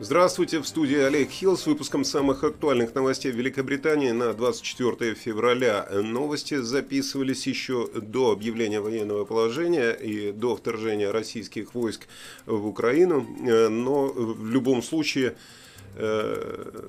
Здравствуйте, в студии Олег Хилл с выпуском самых актуальных новостей Великобритании на 24 февраля. Новости записывались еще до объявления военного положения и до вторжения российских войск в Украину, но в любом случае Э,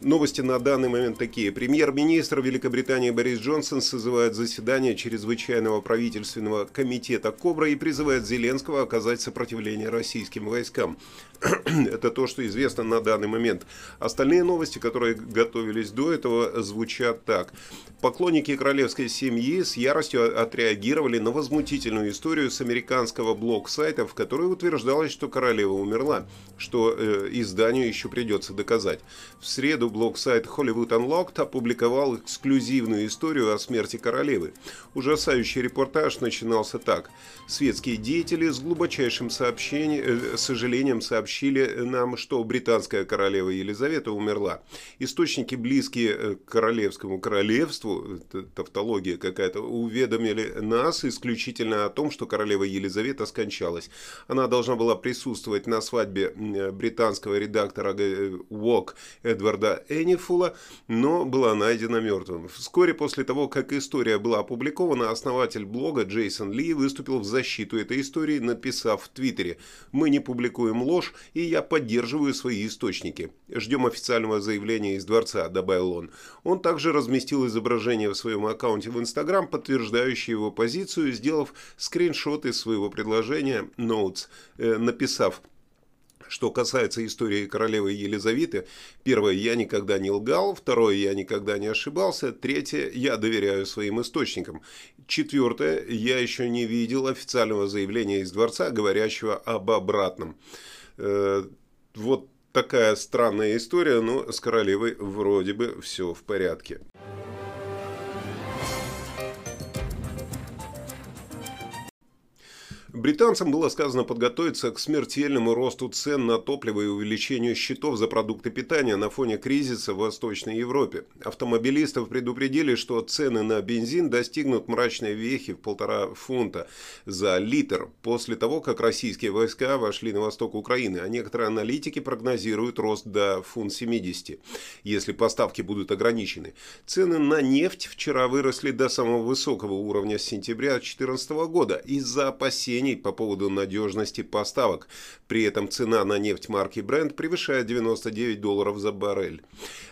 новости на данный момент такие. Премьер-министр Великобритании Борис Джонсон созывает заседание чрезвычайного правительственного комитета «Кобра» и призывает Зеленского оказать сопротивление российским войскам. Это то, что известно на данный момент. Остальные новости, которые готовились до этого, звучат так. Поклонники королевской семьи с яростью отреагировали на возмутительную историю с американского блог-сайта, в которой утверждалось, что королева умерла, что э, изданию еще придется доказать сказать. В среду блог-сайт Hollywood Unlocked опубликовал эксклюзивную историю о смерти королевы. Ужасающий репортаж начинался так. Светские деятели с глубочайшим сообщением, э, сожалением сообщили нам, что британская королева Елизавета умерла. Источники, близкие э, к королевскому королевству, тавтология какая-то, уведомили нас исключительно о том, что королева Елизавета скончалась. Она должна была присутствовать на свадьбе британского редактора Walk мог Эдварда Энифула, но была найдена мертвым. Вскоре после того, как история была опубликована, основатель блога Джейсон Ли выступил в защиту этой истории, написав в Твиттере «Мы не публикуем ложь, и я поддерживаю свои источники. Ждем официального заявления из дворца», – добавил он. Он также разместил изображение в своем аккаунте в Инстаграм, подтверждающее его позицию, сделав скриншот из своего предложения Notes, э, написав что касается истории королевы Елизаветы, первое, я никогда не лгал, второе, я никогда не ошибался, третье, я доверяю своим источникам, четвертое, я еще не видел официального заявления из дворца, говорящего об обратном. Э, вот такая странная история, но с королевой вроде бы все в порядке. Британцам было сказано подготовиться к смертельному росту цен на топливо и увеличению счетов за продукты питания на фоне кризиса в Восточной Европе. Автомобилистов предупредили, что цены на бензин достигнут мрачной вехи в полтора фунта за литр после того, как российские войска вошли на восток Украины, а некоторые аналитики прогнозируют рост до фунт 70, если поставки будут ограничены. Цены на нефть вчера выросли до самого высокого уровня с сентября 2014 года из-за опасений опасений по поводу надежности поставок. При этом цена на нефть марки Brent превышает 99 долларов за баррель.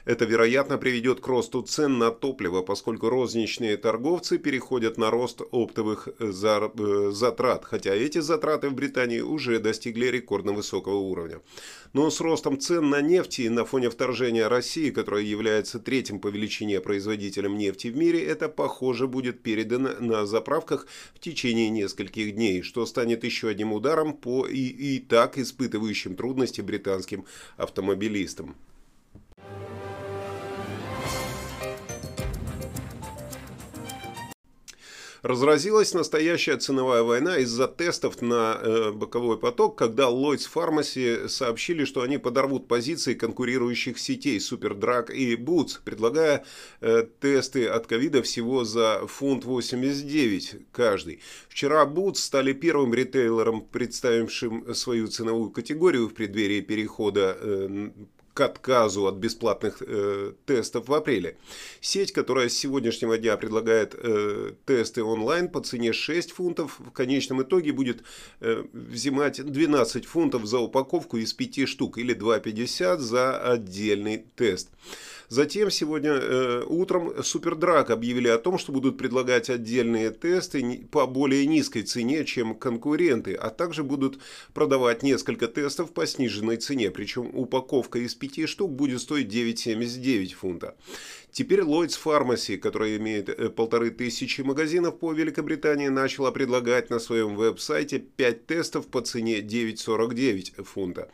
Это, вероятно, приведет к росту цен на топливо, поскольку розничные торговцы переходят на рост оптовых э, затрат, хотя эти затраты в Британии уже достигли рекордно высокого уровня. Но с ростом цен на нефть и на фоне вторжения России, которая является третьим по величине производителем нефти в мире, это, похоже, будет передано на заправках в течение нескольких дней, что станет еще одним ударом по и, и так испытывающим трудности британским автомобилистам. Разразилась настоящая ценовая война из-за тестов на э, боковой поток, когда Lloyds Pharmacy сообщили, что они подорвут позиции конкурирующих сетей Superdrag и Boots, предлагая э, тесты от ковида всего за фунт 89 каждый. Вчера Boots стали первым ритейлером, представившим свою ценовую категорию в преддверии перехода э, к отказу от бесплатных э, тестов в апреле. Сеть, которая с сегодняшнего дня предлагает э, тесты онлайн по цене 6 фунтов, в конечном итоге будет э, взимать 12 фунтов за упаковку из 5 штук или 2,50 за отдельный тест. Затем сегодня э, утром Супердраг объявили о том, что будут предлагать отдельные тесты по более низкой цене, чем конкуренты, а также будут продавать несколько тестов по сниженной цене, причем упаковка из 5 штук будет стоить 9,79 фунта. Теперь Lloyds Pharmacy, которая имеет э, полторы тысячи магазинов по Великобритании, начала предлагать на своем веб-сайте 5 тестов по цене 9,49 фунта.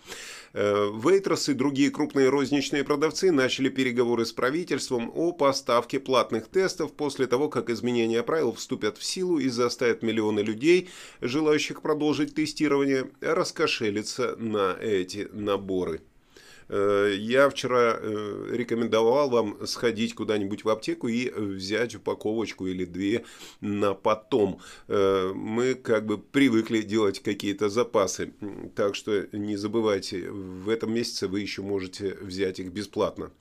Вейтрос и другие крупные розничные продавцы начали переговоры с правительством о поставке платных тестов после того, как изменения правил вступят в силу и заставят миллионы людей, желающих продолжить тестирование, раскошелиться на эти наборы. Э, я вчера э, рекомендовал вам сходить куда-нибудь в аптеку и взять упаковочку или две на потом. Мы как бы привыкли делать какие-то запасы, так что не забывайте, в этом месяце вы еще можете взять их бесплатно.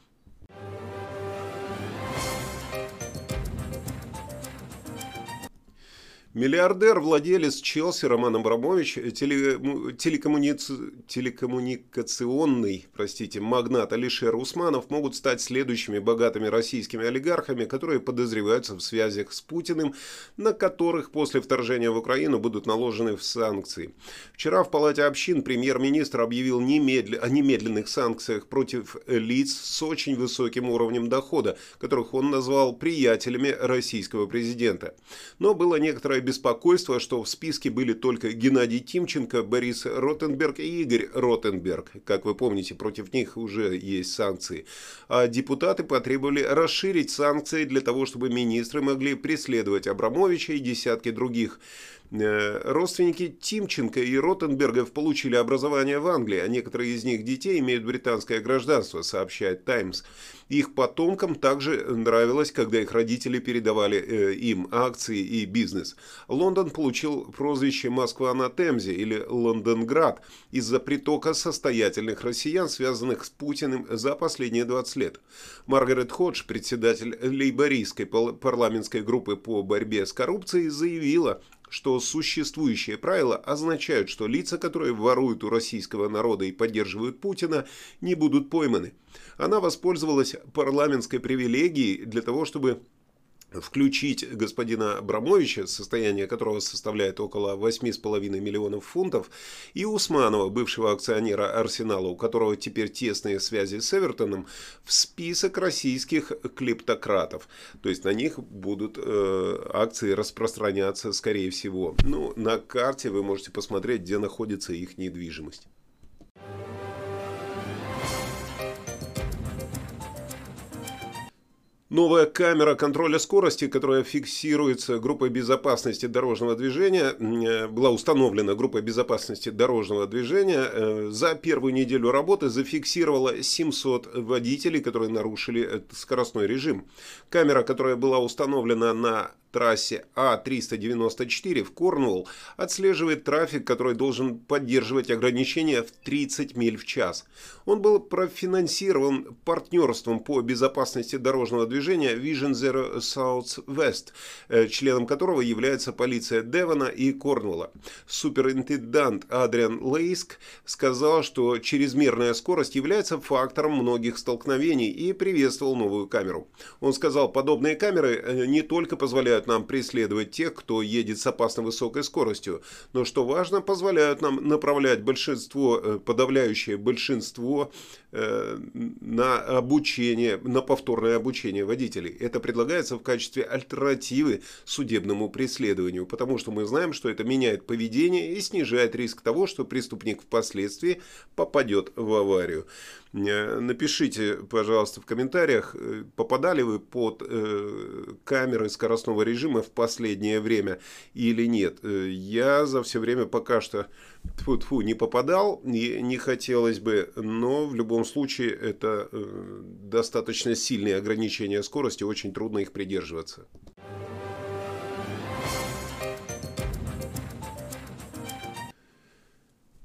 Миллиардер, владелец Челси Роман Абрамович, теле, телекоммуни... телекоммуникационный простите, магнат Алишер Усманов могут стать следующими богатыми российскими олигархами, которые подозреваются в связях с Путиным, на которых после вторжения в Украину будут наложены санкции. Вчера в Палате общин премьер-министр объявил немедля... о немедленных санкциях против лиц с очень высоким уровнем дохода, которых он назвал приятелями российского президента. Но было некоторое беспокойство, что в списке были только Геннадий Тимченко, Борис Ротенберг и Игорь Ротенберг. Как вы помните, против них уже есть санкции. А депутаты потребовали расширить санкции для того, чтобы министры могли преследовать Абрамовича и десятки других. Э, родственники Тимченко и Ротенбергов получили образование в Англии, а некоторые из них детей имеют британское гражданство, сообщает «Таймс». Их потомкам также нравилось, когда их родители передавали э, им акции и бизнес. Лондон получил прозвище «Москва на Темзе» или «Лондонград» из-за притока состоятельных россиян, связанных с Путиным за последние 20 лет. Маргарет Ходж, председатель лейбористской парламентской группы по борьбе с коррупцией, заявила, что существующие правила означают, что лица, которые воруют у российского народа и поддерживают Путина, не будут пойманы. Она воспользовалась парламентской привилегией для того, чтобы включить господина Абрамовича, состояние которого составляет около 8,5 миллионов фунтов, и Усманова, бывшего акционера Арсенала, у которого теперь тесные связи с Эвертоном, в список российских клептократов. То есть на них будут э, акции распространяться, скорее всего. Ну, на карте вы можете посмотреть, где находится их недвижимость. Новая камера контроля скорости, которая фиксируется группой безопасности дорожного движения, э, была установлена группой безопасности дорожного движения, э, за первую неделю работы зафиксировала 700 водителей, которые нарушили скоростной режим. Камера, которая была установлена на трассе А394 в Корнуолл отслеживает трафик, который должен поддерживать ограничения в 30 миль в час. Он был профинансирован партнерством по безопасности дорожного движения Vision Zero South West, э, членом которого является полиция Девона и Корнуолла. Суперинтендант Адриан Лейск сказал, что чрезмерная скорость является фактором многих столкновений и приветствовал новую камеру. Он сказал, подобные камеры э, не только позволяют позволяют нам преследовать тех, кто едет с опасно высокой скоростью, но, что важно, позволяют нам направлять большинство, э, подавляющее большинство на обучение, на повторное обучение водителей. Это предлагается в качестве альтернативы судебному преследованию, потому что мы знаем, что это меняет поведение и снижает риск того, что преступник впоследствии попадет в аварию. Э, напишите, пожалуйста, в комментариях, э, попадали вы под э, камеры скоростного режима в последнее время или нет. Я за все время пока что тьфу -тьфу, не попадал, не, не хотелось бы, но в любом случае это достаточно сильные ограничения скорости, очень трудно их придерживаться.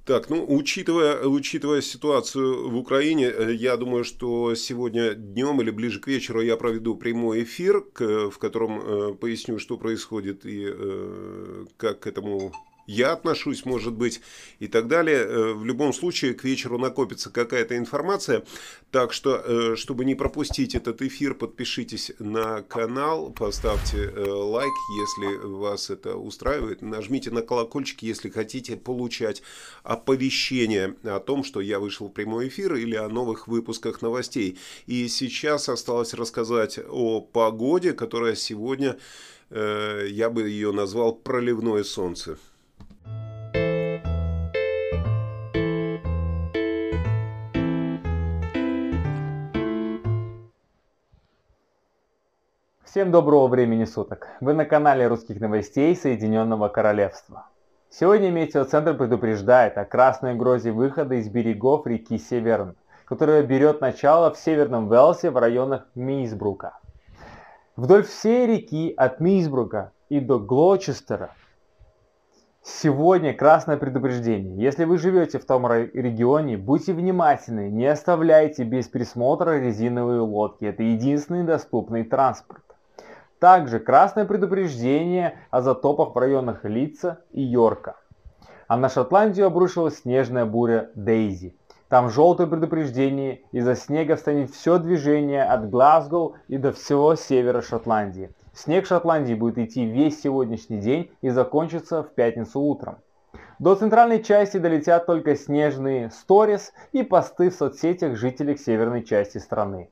Так, ну, учитывая, учитывая ситуацию в Украине, э, я думаю, что сегодня днем или ближе к вечеру я проведу прямой эфир, в котором э, поясню, что происходит и э, как к этому я отношусь, может быть, и так далее. Э, в любом случае, к вечеру накопится какая-то информация. Так что, э, чтобы не пропустить этот эфир, подпишитесь на канал, поставьте э, лайк, если вас это устраивает. Нажмите на колокольчик, если хотите получать оповещение о том, что я вышел в прямой эфир или о новых выпусках новостей. И сейчас осталось рассказать о погоде, которая сегодня, я бы ее назвал проливное солнце. Всем доброго времени суток! Вы на канале русских новостей Соединенного Королевства. Сегодня метеоцентр предупреждает о красной угрозе выхода из берегов реки Северн. которая берет начало в Северном Велсе в районах Мисбрука. Вдоль всей реки от Мисбрука и до Глочестера Сегодня красное предупреждение. Если вы живете в том регионе, будьте внимательны, не оставляйте без присмотра резиновые лодки. Это единственный доступный транспорт. Также красное предупреждение о затопах в районах Лица и Йорка. А на Шотландию обрушилась снежная буря Дейзи. Там желтое предупреждение, из-за снега встанет все движение от Глазго и до всего севера Шотландии. Снег в Шотландии будет идти весь сегодняшний день и закончится в пятницу утром. До центральной части долетят только снежные сторис и посты в соцсетях жителей северной части страны.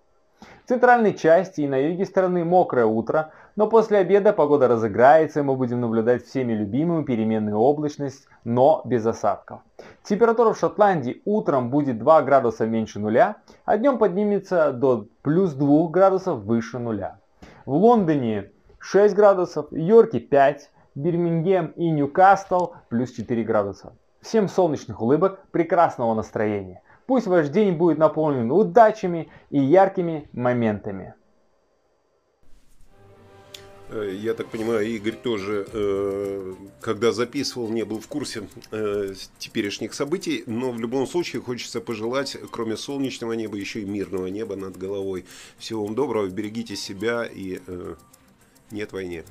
Центральной части и на юге страны мокрое утро, но после обеда погода разыграется и мы будем наблюдать всеми любимую переменную облачность, но без осадков. Температура в Шотландии утром будет 2 градуса меньше нуля, а днем поднимется до плюс 2 градусов выше нуля. В Лондоне 6 градусов, Йорке 5, Бирмингем и Ньюкасл плюс 4 градуса. Всем солнечных улыбок, прекрасного настроения. Пусть ваш день будет наполнен удачами и яркими моментами. Э, я так понимаю, Игорь тоже, э, когда записывал, не был в курсе э, теперешних событий, но в любом случае хочется пожелать, кроме солнечного неба, еще и мирного неба над головой. Всего вам доброго, берегите себя и нет войне.